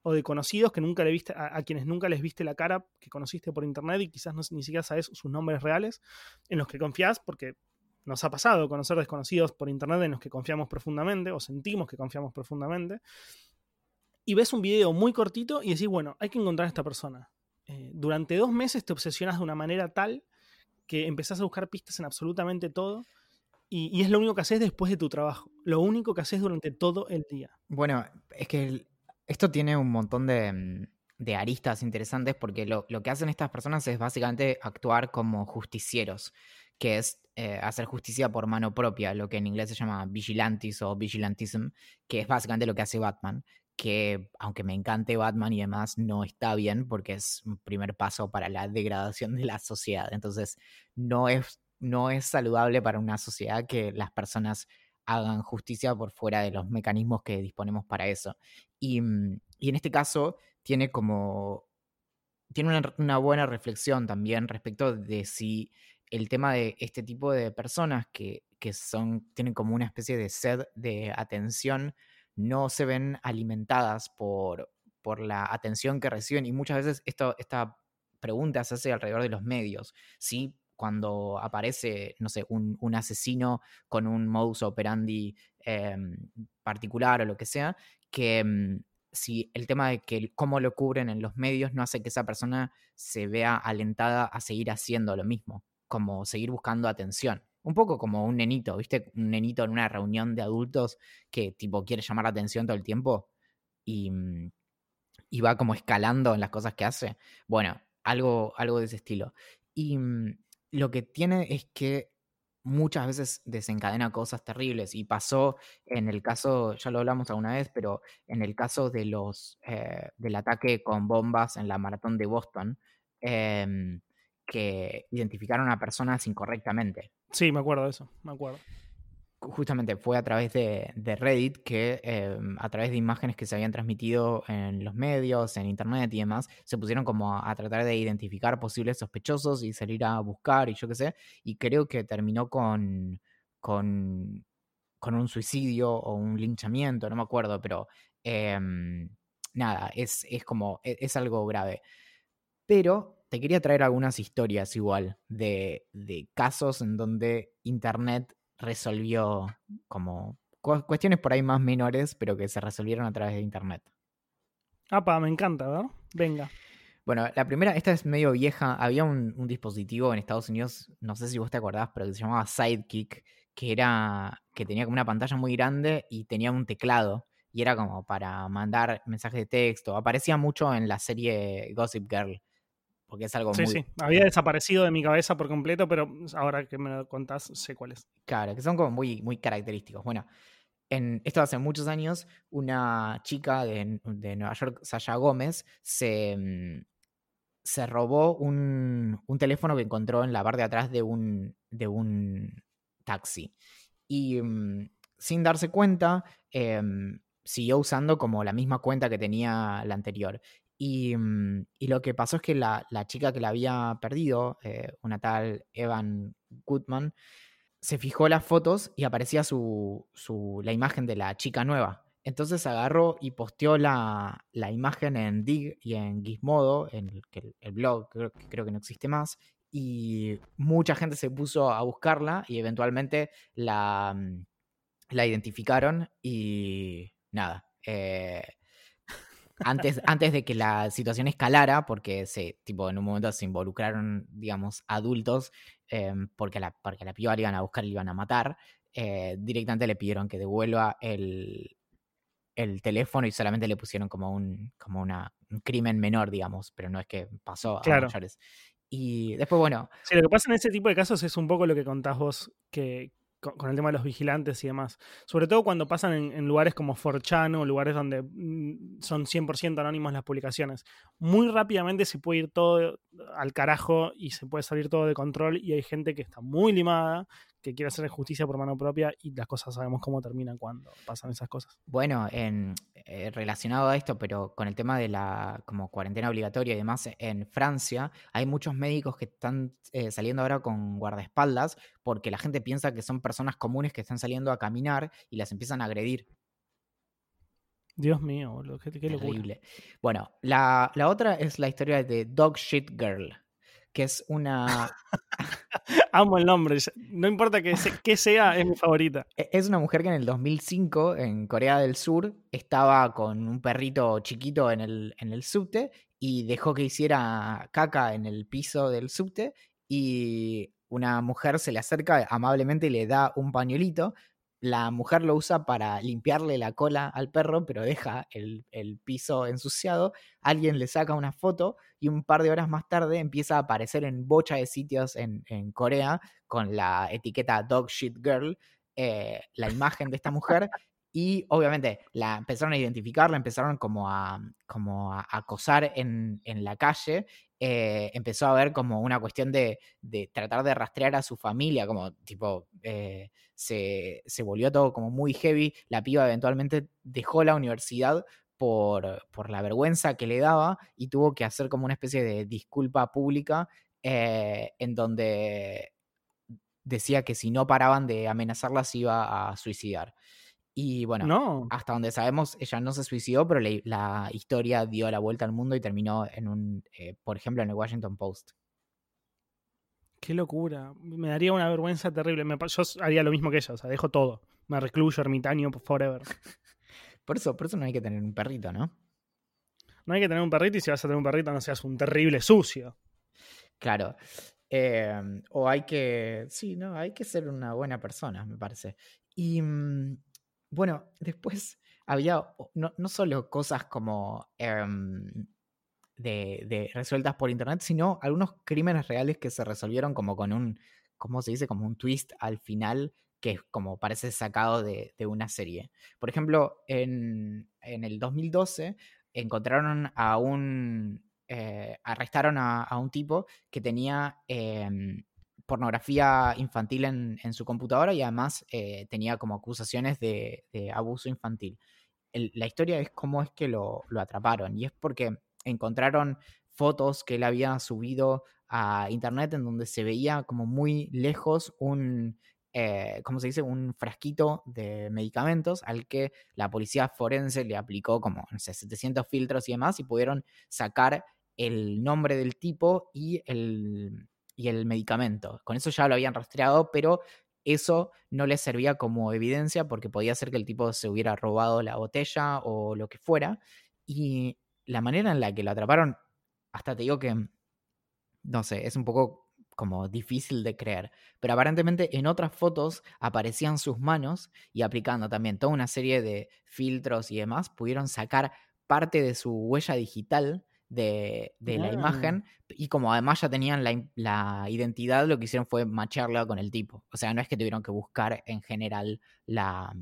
o de conocidos que nunca le viste, a, quienes nunca les viste la cara, que conociste por internet y quizás no, ni siquiera sabes sus nombres reales, en los que confías, porque nos ha pasado conocer desconocidos por internet en los que confiamos profundamente o sentimos que confiamos profundamente. Y ves un video muy cortito y decís, bueno, hay que encontrar a esta persona. Eh, durante dos meses te obsesionas de una manera tal que empezás a buscar pistas en absolutamente todo y, es lo único que haces después de tu trabajo. Lo único que haces durante todo el día. Bueno, es que esto tiene un montón de, mm, aristas interesantes porque lo, que hacen estas personas es básicamente actuar como justicieros, que es eh, hacer justicia por mano propia, lo que en inglés se llama vigilantis o vigilantism, que es básicamente lo que hace Batman, que aunque me encante Batman y demás, no está bien porque es un primer paso para la degradación de la sociedad. Entonces, no es, no es saludable para una sociedad que las personas hagan justicia por fuera de los mecanismos que disponemos para eso. Y, mm, y en este caso tiene como... Tiene una, buena reflexión también respecto de si el tema de este tipo de personas que, que son, tienen como una especie de sed de atención, no se ven alimentadas por, por la atención que reciben. Y muchas veces esto, esta pregunta se hace alrededor de los medios. ¿sí? Cuando aparece, no sé, un, asesino con un modus operandi eh, particular o lo que sea, que mm, si el tema de que cómo lo cubren en los medios no hace que esa persona se vea alentada a seguir haciendo lo mismo, como seguir buscando atención. Un poco como un nenito, ¿viste? Un nenito en una reunión de adultos que tipo quiere llamar la atención todo el tiempo y, mm, y va como escalando en las cosas que hace. Bueno, algo, algo de ese estilo. Y mm, lo que tiene es que muchas veces desencadena cosas terribles y pasó en el caso, ya lo hablamos alguna vez, pero en el caso de los, eh, del ataque con bombas en la maratón de Boston, eh, que identificaron a personas incorrectamente. Sí, me acuerdo de eso, me acuerdo justamente fue a través de, de Reddit que eh, a través de imágenes que se habían transmitido en los medios, en internet y demás, se pusieron como a, tratar de identificar posibles sospechosos y salir a buscar y yo qué sé, y creo que terminó con, con, con un suicidio o un linchamiento, no me acuerdo, pero eh, nada, es, es como, es, es, algo grave. Pero te quería traer algunas historias igual de, de casos en donde Internet resolvió como cuestiones por ahí más menores, pero que se resolvieron a través de Internet. Apa, me encanta, ¿verdad? Venga. Bueno, la primera, esta es medio vieja. Había un, un, dispositivo en Estados Unidos, no sé si vos te acordás, pero que se llamaba Sidekick, que era. que tenía como una pantalla muy grande y tenía un teclado. Y era como para mandar mensajes de texto. Aparecía mucho en la serie Gossip Girl porque es algo sí, muy... Sí, había desaparecido de mi cabeza por completo, pero ahora que me lo contás, sé cuál es. Claro, que son como muy, muy característicos. Bueno, en, esto hace muchos años, una chica de, de Nueva York, Sasha Gómez, se, mm, se robó un, un, teléfono que encontró en la bar de atrás de un, de un taxi. Y um, sin darse cuenta, eh, siguió usando como la misma cuenta que tenía la anterior. Y, mm, y, lo que pasó es que la, chica que la había perdido, eh, una tal Evan Goodman, se fijó las fotos y aparecía su, su, la imagen de la chica nueva. Entonces agarró y posteó la, la imagen en Dig y en Gizmodo, en el, blog, creo, creo, que no existe más, y mucha gente se puso a buscarla y eventualmente la, mm, la identificaron y nada. Eh, antes, antes de que la situación escalara, porque se, tipo, en un momento se involucraron, digamos, adultos, eh, porque, la, porque la piba le iban a buscar y le iban a matar, eh, directamente le pidieron que devuelva el, el teléfono y solamente le pusieron como un, como una, un crimen menor, digamos, pero no es que pasó claro. a mayores. Y después, bueno. Sí, lo que pasa en ese tipo de casos es un poco lo que contás vos, que, con, el tema de los vigilantes y demás. Sobre todo cuando pasan en, en lugares como Forchano, lugares donde mm, son 100% anónimos las publicaciones. Muy rápidamente se puede ir todo al carajo y se puede salir todo de control y hay gente que está muy limada, que quiere hacer justicia por mano propia y las cosas sabemos cómo terminan cuando pasan esas cosas. Bueno, en, eh, relacionado a esto, pero con el tema de la como cuarentena obligatoria y demás, en Francia hay muchos médicos que están eh, saliendo ahora con guardaespaldas porque la gente piensa que son personas comunes que están saliendo a caminar y las empiezan a agredir. Dios mío, boludo, qué, qué Terrible. Bueno, la, la otra es la historia de Dog Shit Girl que es una... [LAUGHS] Amo el nombre, no importa que, se, que, sea, es mi favorita. [LAUGHS] Es una mujer que en el 2005 en Corea del Sur estaba con un perrito chiquito en el, en el subte y dejó que hiciera caca en el piso del subte y una mujer se le acerca amablemente y le da un pañuelito la mujer lo usa para limpiarle la cola al perro, pero deja el, piso ensuciado. Alguien le saca una foto y un par de horas más tarde empieza a aparecer en bocha de sitios en, Corea con la etiqueta Dog Shit Girl, eh, la imagen de esta mujer. Y obviamente la empezaron a identificar, la empezaron como a, como acosar en, en la calle eh, empezó a ver como una cuestión de, tratar de rastrear a su familia, como tipo, eh, se, volvió todo como muy heavy, la piba eventualmente dejó la universidad por, la vergüenza que le daba y tuvo que hacer como una especie de disculpa pública eh, en donde decía que si no paraban de amenazarla se iba a suicidar. Y bueno, hasta donde sabemos, ella no se suicidó, pero la, historia dio la vuelta al mundo y terminó en un, eh, por ejemplo, en el Washington Post. Qué locura. Me daría una vergüenza terrible. yo haría lo mismo que ella, o sea, dejo todo. Me recluyo ermitaño forever. [LAUGHS] por eso, por eso no hay que tener un perrito, ¿no? No hay que tener un perrito y si vas a tener un perrito no seas un terrible sucio. Claro. Eh, o hay que. Sí, no, hay que ser una buena persona, me parece. Y. Mm, bueno, [LAUGHS] después había no, solo cosas como em, de, resueltas por internet, sino algunos crímenes reales que se resolvieron como con un, ¿cómo se dice? Como un twist al final que como parece sacado de, una serie. Por ejemplo, en, el 2012 encontraron a un... Eh, arrestaron a, un tipo que tenía em, pornografía infantil en, su computadora y además eh, tenía como acusaciones de, abuso infantil. la historia es cómo es que lo, atraparon y es porque encontraron fotos que él había subido a internet en donde se veía como muy lejos un, eh, ¿cómo se dice? Un frasquito de medicamentos al que la policía forense le aplicó como, no sé, 700 filtros y demás y pudieron sacar el nombre del tipo y el, y el medicamento. Con eso ya lo habían rastreado, pero eso no les servía como evidencia porque podía ser que el tipo se hubiera robado la botella o lo que fuera. Y la manera en la que lo atraparon, hasta te digo que, no sé, es un poco como difícil de creer. Pero aparentemente en otras fotos aparecían sus manos y aplicando también toda una serie de filtros y demás, pudieron sacar parte de su huella digital de, la ah. imagen. Y como además ya tenían la, identidad, lo que hicieron fue macharla con el tipo. O sea, no es que tuvieron que buscar en general la,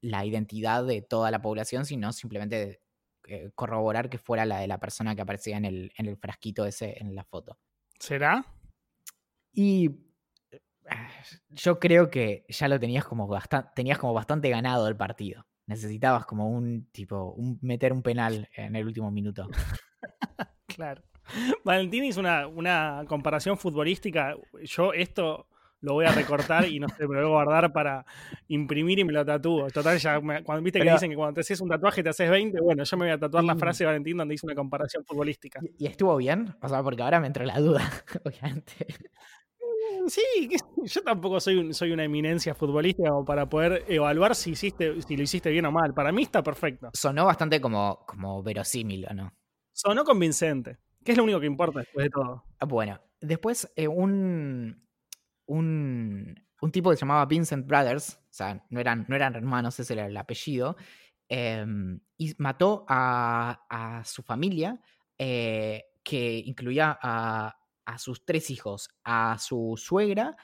la identidad de toda la población, sino simplemente eh, corroborar que fuera la de la persona que aparecía en el, en el frasquito ese en la foto. ¿Será? Y eh, yo creo que ya lo tenías como, tenías como bastante ganado el partido necesitabas como un tipo, un, meter un penal en el último minuto. [LAUGHS] claro. Valentín hizo una, una comparación futbolística. Yo esto lo voy a recortar y no sé, me lo voy a guardar para imprimir y me lo tatúo. Total, ya cuando viste que dicen que cuando te haces un tatuaje te haces 20, bueno, yo me voy a tatuar la frase de Valentín donde hizo una comparación futbolística. ¿Y, estuvo bien? O sea, porque ahora me entró la duda, [LAUGHS] obviamente. Sí, yo tampoco soy, soy una eminencia futbolística como para poder evaluar si, hiciste, si lo hiciste bien o mal. Para mí está perfecto. Sonó bastante como, como verosímil, ¿o no? Sonó convincente, que es lo único que importa después de todo. Ah, bueno, después eh, un, un, tipo que se llamaba Vincent Brothers, o sea, no eran, no eran hermanos, ese era el apellido, em, y mató a, su familia, eh, que incluía a, a sus tres hijos, a su suegra,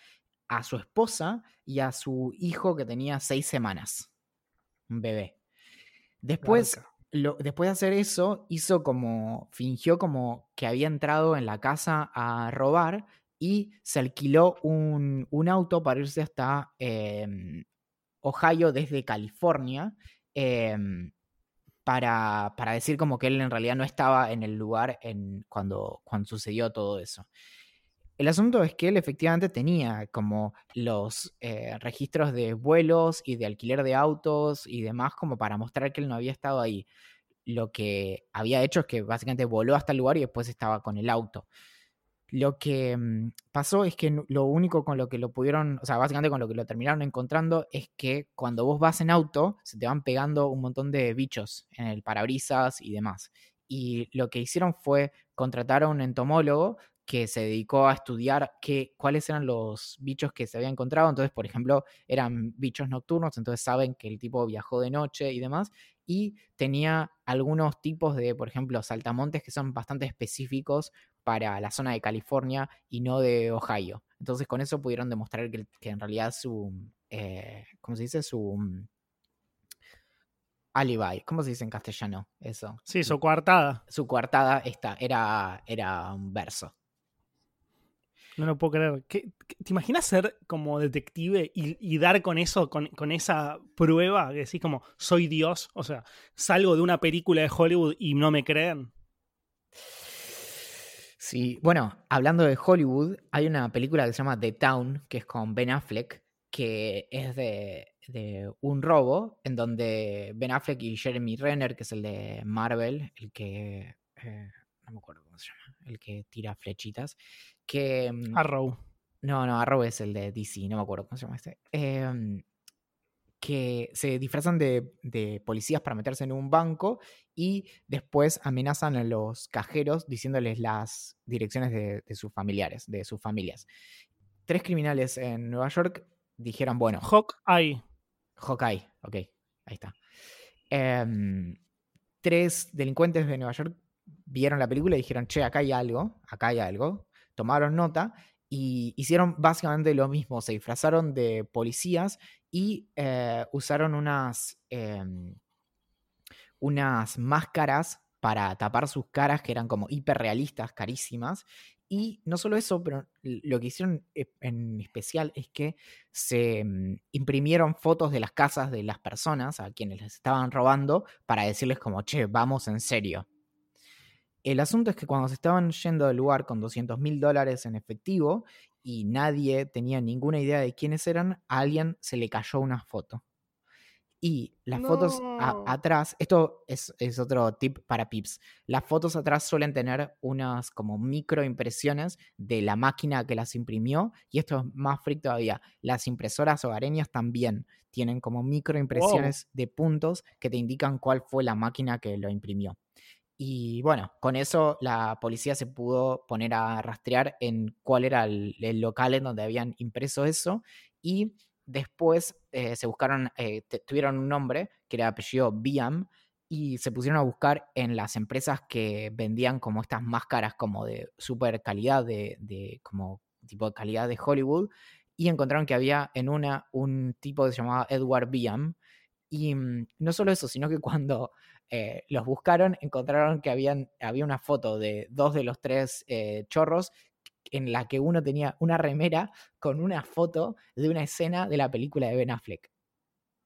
a su esposa y a su hijo que tenía seis semanas. Un bebé. Después, lo, después de hacer eso, hizo como, fingió como que había entrado en la casa a robar y se alquiló un, auto para irse hasta em, Ohio desde California. Em, para, decir como que él en realidad no estaba en el lugar en, cuando, cuando sucedió todo eso. El asunto es que él efectivamente tenía como los eh, registros de vuelos y de alquiler de autos y demás como para mostrar que él no había estado ahí. Lo que había hecho es que básicamente voló hasta el lugar y después estaba con el auto. Lo que mm, pasó es que lo único con lo que lo pudieron, o sea, básicamente con lo que lo terminaron encontrando es que cuando vos vas en auto se te van pegando un montón de bichos en el parabrisas y demás. Y lo que hicieron fue contratar a un entomólogo que se dedicó a estudiar qué, cuáles eran los bichos que se había encontrado. Entonces, por ejemplo, eran bichos nocturnos, entonces saben que el tipo viajó de noche y demás. Y tenía algunos tipos de, por ejemplo, saltamontes que son bastante específicos para la zona de California y no de Ohio. Entonces, con eso pudieron demostrar que, que en realidad su, eh, ¿cómo se dice? Su mm, alibi, ¿cómo se dice en castellano eso? Sí, su coartada. Su coartada esta, era, era un verso. No lo puedo creer. ¿Qué, te imaginas ser como detective y, dar con eso, con, con, esa prueba? Que decís como, soy Dios. O sea, salgo de una película de Hollywood y no me creen. Sí, bueno, hablando de Hollywood, hay una película que se llama The Town, que es con Ben Affleck, que es de, un robo en donde Ben Affleck y Jeremy Renner, que es el de Marvel, el que... Eh, no me acuerdo cómo se llama, el que tira flechitas, que... Mm, Arrow. No, no, Arrow es el de DC, no me acuerdo cómo se llama este. Em, que se disfrazan de, policías para meterse en un banco y después amenazan a los cajeros diciéndoles las direcciones de, de sus familiares, de sus familias. Tres criminales en Nueva York dijeron, bueno. Hawkeye. Hawkeye, ok, ahí está. Em, tres delincuentes de Nueva York vieron la película y dijeron, che, acá hay algo, acá hay algo. Tomaron nota y hicieron básicamente lo mismo. Se disfrazaron de policías y eh, usaron unas, em, unas máscaras para tapar sus caras que eran como hiperrealistas, carísimas. Y no solo eso, pero lo que hicieron e, en especial es que se mm, imprimieron fotos de las casas de las personas a quienes les estaban robando para decirles como, che, vamos en serio. El asunto es que cuando se estaban yendo del lugar con 200 mil dólares en efectivo y nadie tenía ninguna idea de quiénes eran, a alguien se le cayó una foto. Y las fotos atrás, esto es, otro tip para pips, las fotos atrás suelen tener unas como microimpresiones de la máquina que las imprimió y esto es más freak todavía, las impresoras hogareñas también tienen como microimpresiones de puntos que te indican cuál fue la máquina que lo imprimió. Y bueno, con eso la policía se pudo poner a rastrear en cuál era el, local en donde habían impreso eso y Después eh, se buscaron, eh, tuvieron un nombre que era apellido Biam y se pusieron a buscar en las empresas que vendían como estas máscaras como de super calidad, de, como tipo de calidad de Hollywood y encontraron que había en una un tipo que se llamaba Edward Biam y mm, no solo eso, sino que cuando eh, los buscaron encontraron que habían, había una foto de dos de los tres chorros en la que uno tenía una remera con una foto de una escena de la película de Ben Affleck.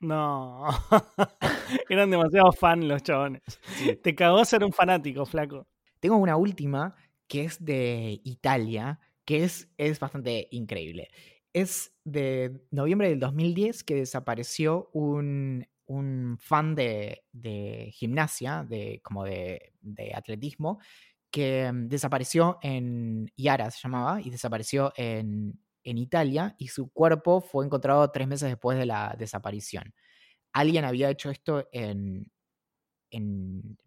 No, [LAUGHS] eran demasiado fan los chabones. Te cagó ser un fanático, flaco. Tengo una última que es de Italia, que es, es bastante increíble. Es de noviembre del 2010 que desapareció un, fan de, gimnasia, de, como de, de atletismo, que mm, desapareció en Yara, se llamaba, y desapareció en, Italia, y su cuerpo fue encontrado tres meses después de la desaparición. Alguien había hecho esto en,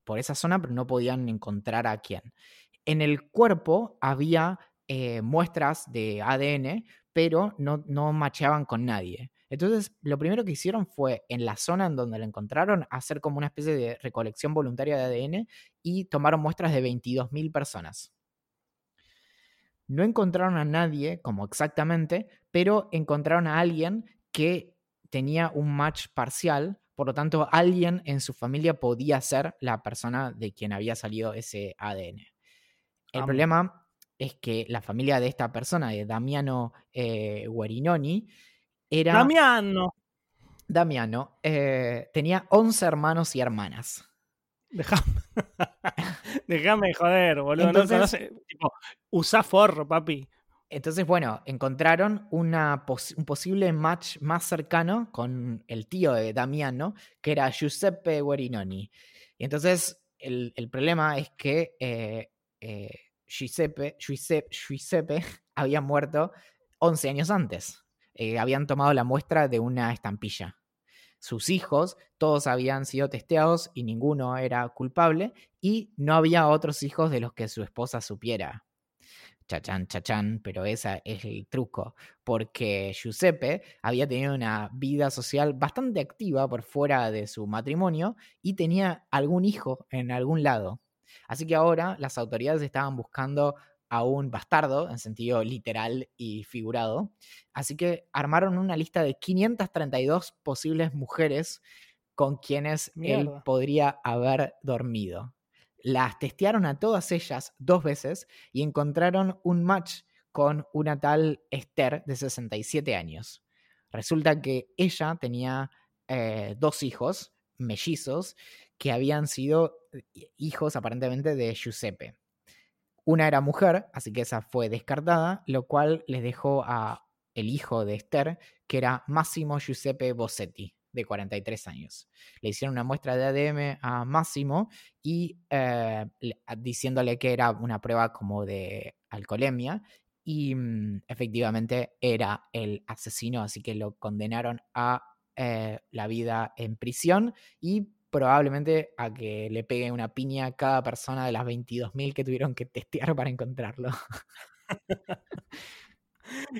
por esa zona, pero no podían encontrar a quién. En el cuerpo había eh, muestras de ADN, pero no, no macheaban con nadie. Entonces, lo primero que hicieron fue, en la zona en donde lo encontraron, hacer como una especie de recolección voluntaria de ADN y tomaron muestras de 22.000 personas. No encontraron a nadie, como exactamente, pero encontraron a alguien que tenía un match parcial, por lo tanto, alguien en su familia podía ser la persona de quien había salido ese ADN. El problema es que la familia de esta persona, de Damiano eh, Guerinoni, era... Damiano. Damiano eh, tenía 11 hermanos y hermanas. Déjame, [LAUGHS] joder, boludo. Entonces, usa forro, papi. Entonces, bueno, encontraron una un posible match más cercano con el tío de Damiano, que era Giuseppe Guerinoni. Y entonces, el, problema es que eh, eh, Giuseppe, Giuseppe, Giuseppe [LAUGHS] había muerto 11 años antes. Eh, habían tomado la muestra de una estampilla. Sus hijos, todos habían sido testeados y ninguno era culpable, y no había otros hijos de los que su esposa supiera. chachán, chachán, pero ese es el truco, porque Giuseppe había tenido una vida social bastante activa por fuera de su matrimonio y tenía algún hijo en algún lado. Así que ahora las autoridades estaban buscando a un bastardo, en sentido literal y figurado. Así que armaron una lista de 532 posibles mujeres con quienes él podría haber dormido. Las testearon a todas ellas dos veces y encontraron un match con una tal Esther de 67 años. Resulta que ella tenía eh, dos hijos mellizos que habían sido eh, hijos aparentemente de Giuseppe. Una era mujer, así que esa fue descartada, lo cual les dejó a el hijo de Esther, que era Massimo Giuseppe Bossetti, de 43 años. Le hicieron una muestra de ADN a Massimo y eh, le- diciéndole que era una prueba como de alcoholemia y mm, efectivamente era el asesino, así que lo condenaron a eh, la vida en prisión y probablemente a que le pegue una piña a cada persona de las 22.000 que tuvieron que testear para encontrarlo. [LAUGHS]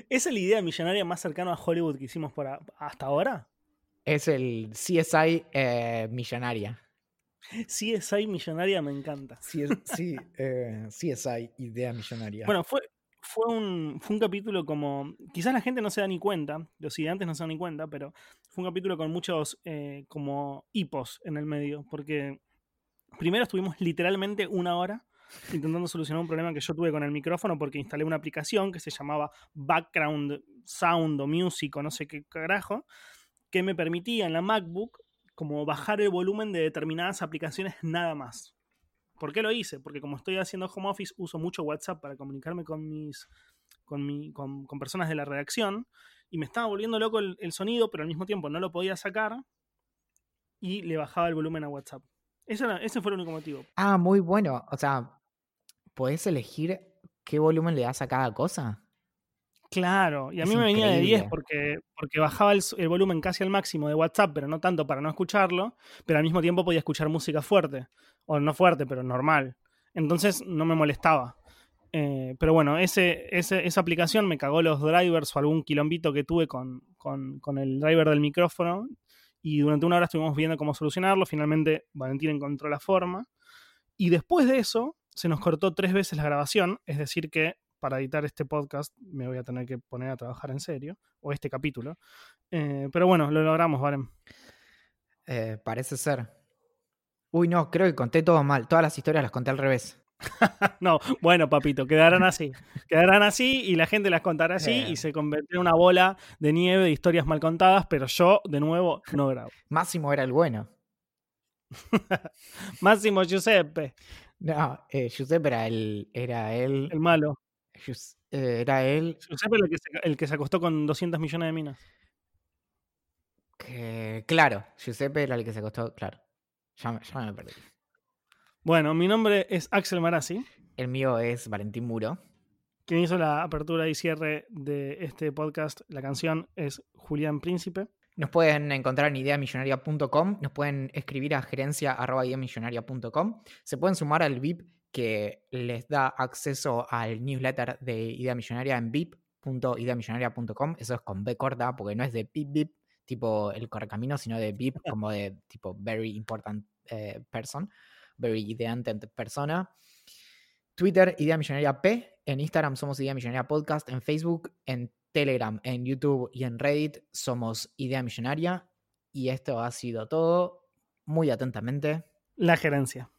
¿Esa es la idea millonaria más cercana a Hollywood que hicimos por a- hasta ahora? Es el CSI eh, millonaria. CSI millonaria me encanta. Sí, sí CSI idea millonaria. Bueno, fue, fue, un, fue un capítulo como. Quizás la gente no se da ni cuenta, los ideantes no se dan ni cuenta, pero fue un capítulo con muchos eh, como hipos en el medio. Porque primero estuvimos literalmente una hora intentando solucionar un problema que yo tuve con el micrófono porque instalé una aplicación que se llamaba Background Sound o Music no sé qué carajo, que me permitía en la MacBook como bajar el volumen de determinadas aplicaciones nada más. ¿Por qué lo hice? Porque como estoy haciendo home office, uso mucho WhatsApp para comunicarme con mis. con, mi, con, con personas de la redacción. Y me estaba volviendo loco el, el, sonido, pero al mismo tiempo no lo podía sacar. Y le bajaba el volumen a WhatsApp. Ese, fue el único motivo. Ah, muy bueno. O sea, ¿podés elegir qué volumen le das a cada cosa? Claro, y a es mí me increíble. venía de 10 porque, porque bajaba el, el, volumen casi al máximo de WhatsApp, pero no tanto para no escucharlo, pero al mismo tiempo podía escuchar música fuerte, o no fuerte, pero normal. Entonces no me molestaba. Eh, pero bueno, ese, ese, esa aplicación me cagó los drivers o algún quilombito que tuve con, con, con, el driver del micrófono y durante una hora estuvimos viendo cómo solucionarlo. Finalmente Valentín encontró la forma. Y después de eso se nos cortó tres veces la grabación, es decir que para editar este podcast me voy a tener que poner a trabajar en serio, o este capítulo. Eh, pero bueno, lo logramos, Varen. Eh, parece ser. Uy, no, creo que conté todo mal. Todas las historias las conté al revés. [LAUGHS] no, bueno, papito, quedarán así. Quedarán así y la gente las contará así Eh. y se convertirá en una bola de nieve de historias mal contadas, pero yo, de nuevo, no grabo. [LAUGHS] Máximo era el bueno. [LAUGHS] Máximo Giuseppe. No, eh, Giuseppe era el. Era él. El malo. Eh, era él. Giuseppe el que, se, el que se acostó con 200 millones de minas. Que, claro, Giuseppe era el que se acostó. Claro. Ya, me- ya me perdí. Bueno, mi nombre es Axel Marazzi, El mío es Valentín Muro. quien hizo la apertura y cierre de este podcast. La canción es Julián Príncipe. Nos pueden encontrar en ideamillonaria.com, nos pueden escribir a gerencia.ideamillonaria.com, se pueden sumar al VIP que les da acceso al newsletter de Idea Millonaria en vip.ideamillonaria.com, eso es con B corta porque no es de VIP VIP tipo el correcamino, sino de VIP [LAUGHS] como de tipo very important eh, person, very ideante persona. Twitter, Idea Millonaria P. En Instagram somos Idea Millonaria Podcast. En Facebook, en Telegram, en YouTube y en Reddit somos Idea Millonaria. Y esto ha sido todo. Muy atentamente. La gerencia.